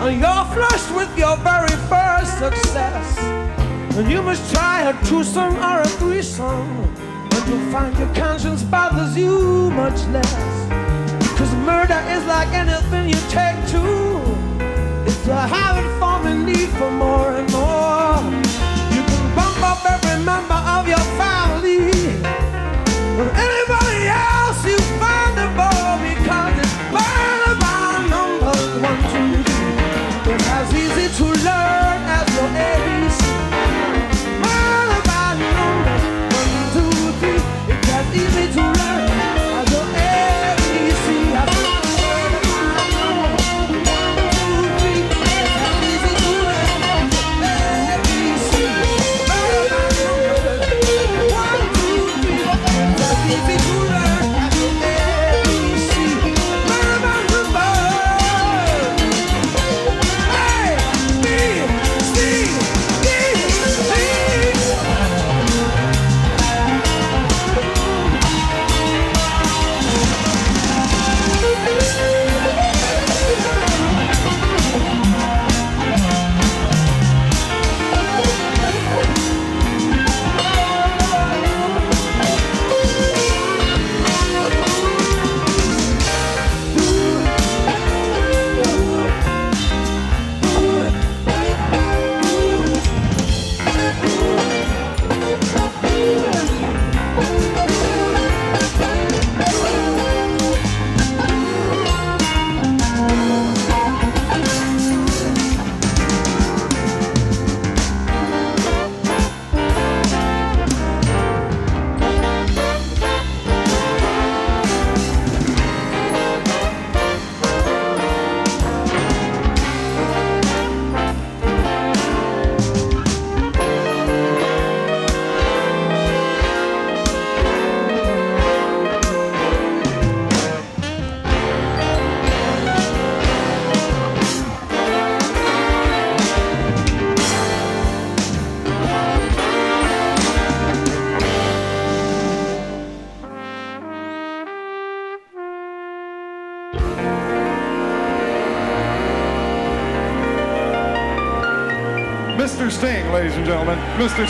and you're flushed with your very first success, then you must try a twosome or a threesome, and you'll find your conscience bothers you much less. Cause murder is like anything you take to, it's a habit forming need for more and more. You can bump up every member of your family. Mr.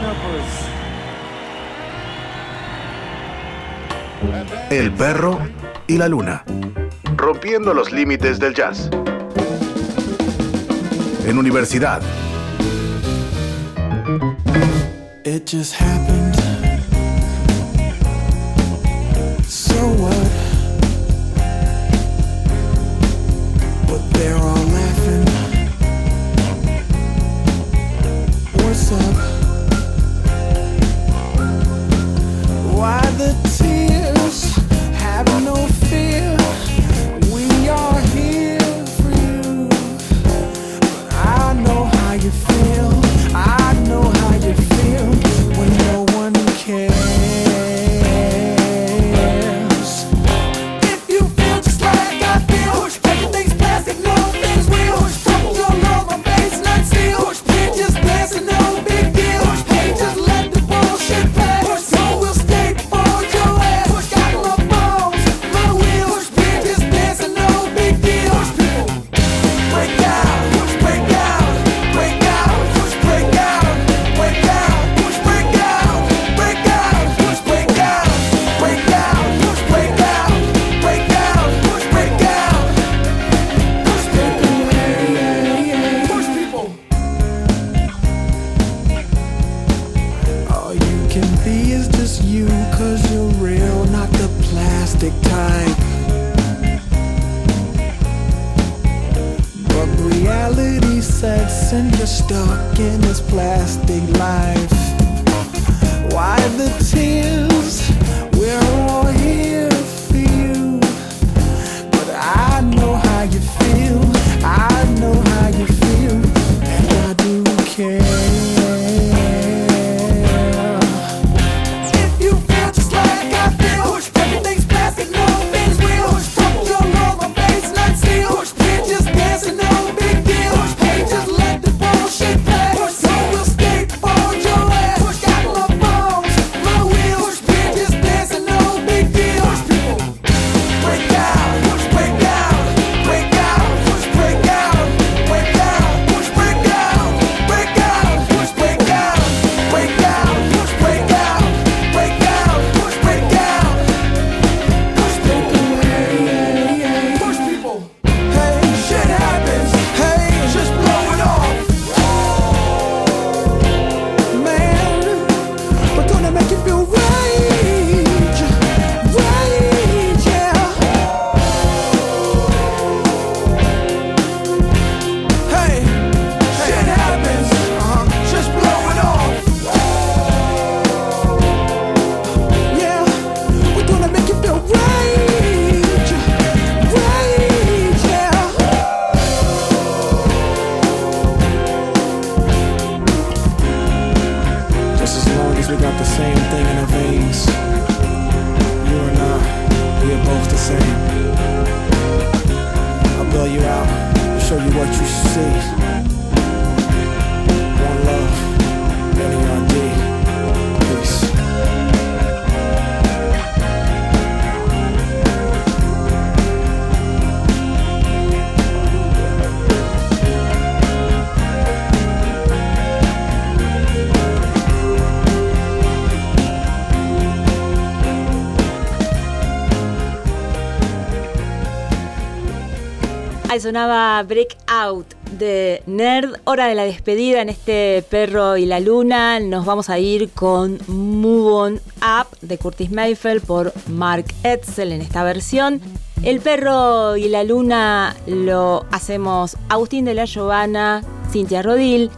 Numbers. El perro y la luna. Rompiendo los límites del jazz. En universidad. It just happened. Ahí sonaba Breakout de Nerd. Hora de la despedida en este Perro y la Luna. Nos vamos a ir con Move On Up de Curtis Mayfield por Mark Edsel en esta versión. El Perro y la Luna lo hacemos Agustín de la Giovana, Cintia Rodil,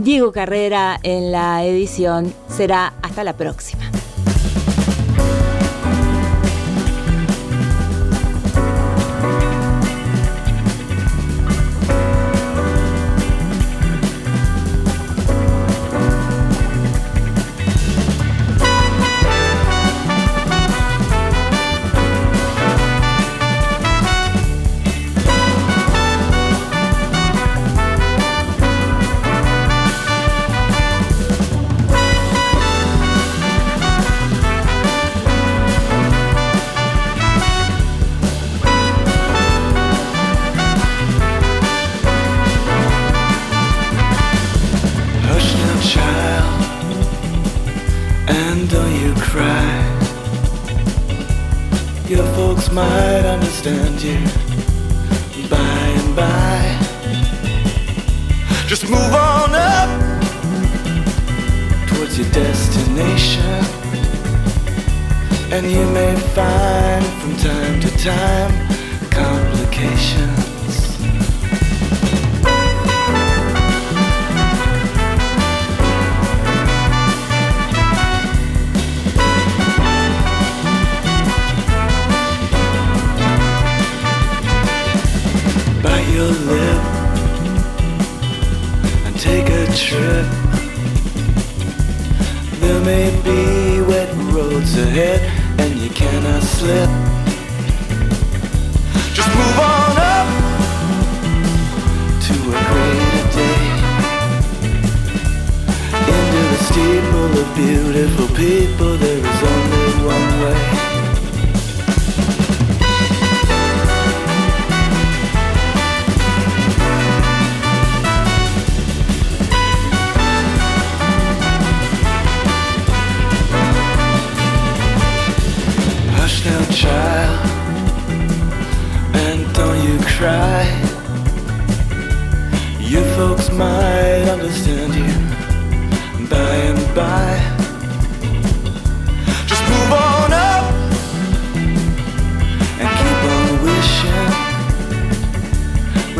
Diego Carrera en la edición. Será hasta la próxima. to a greater day. Into the steeple of beautiful people, there is only one way. might understand you by and by. Just move on up and keep on wishing.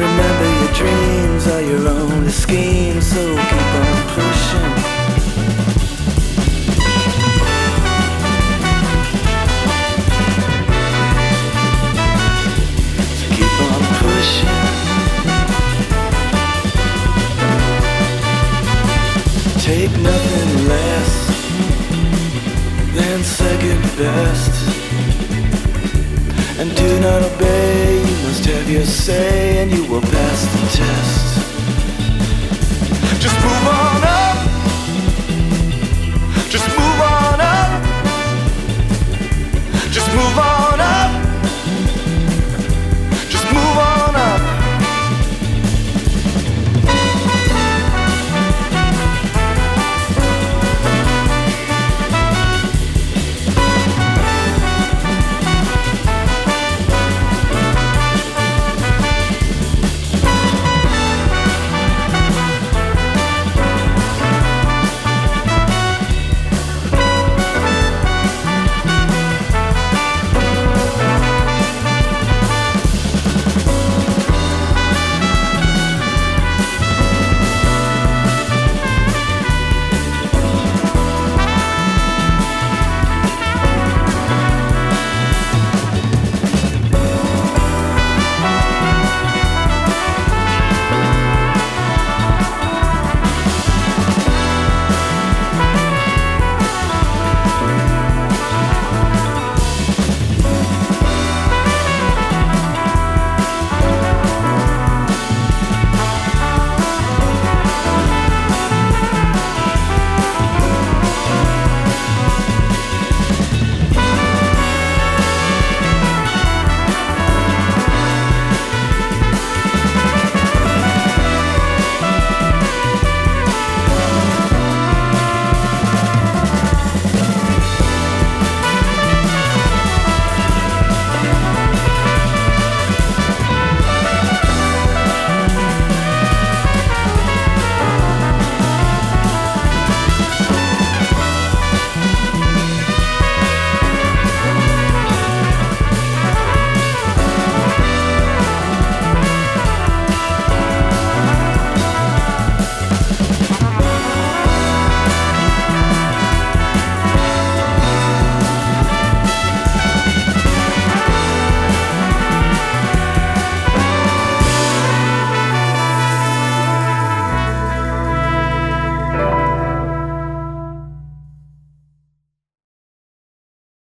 Remember, your dreams are your only scheme, so keep. you say and you will pass the test. Just move on.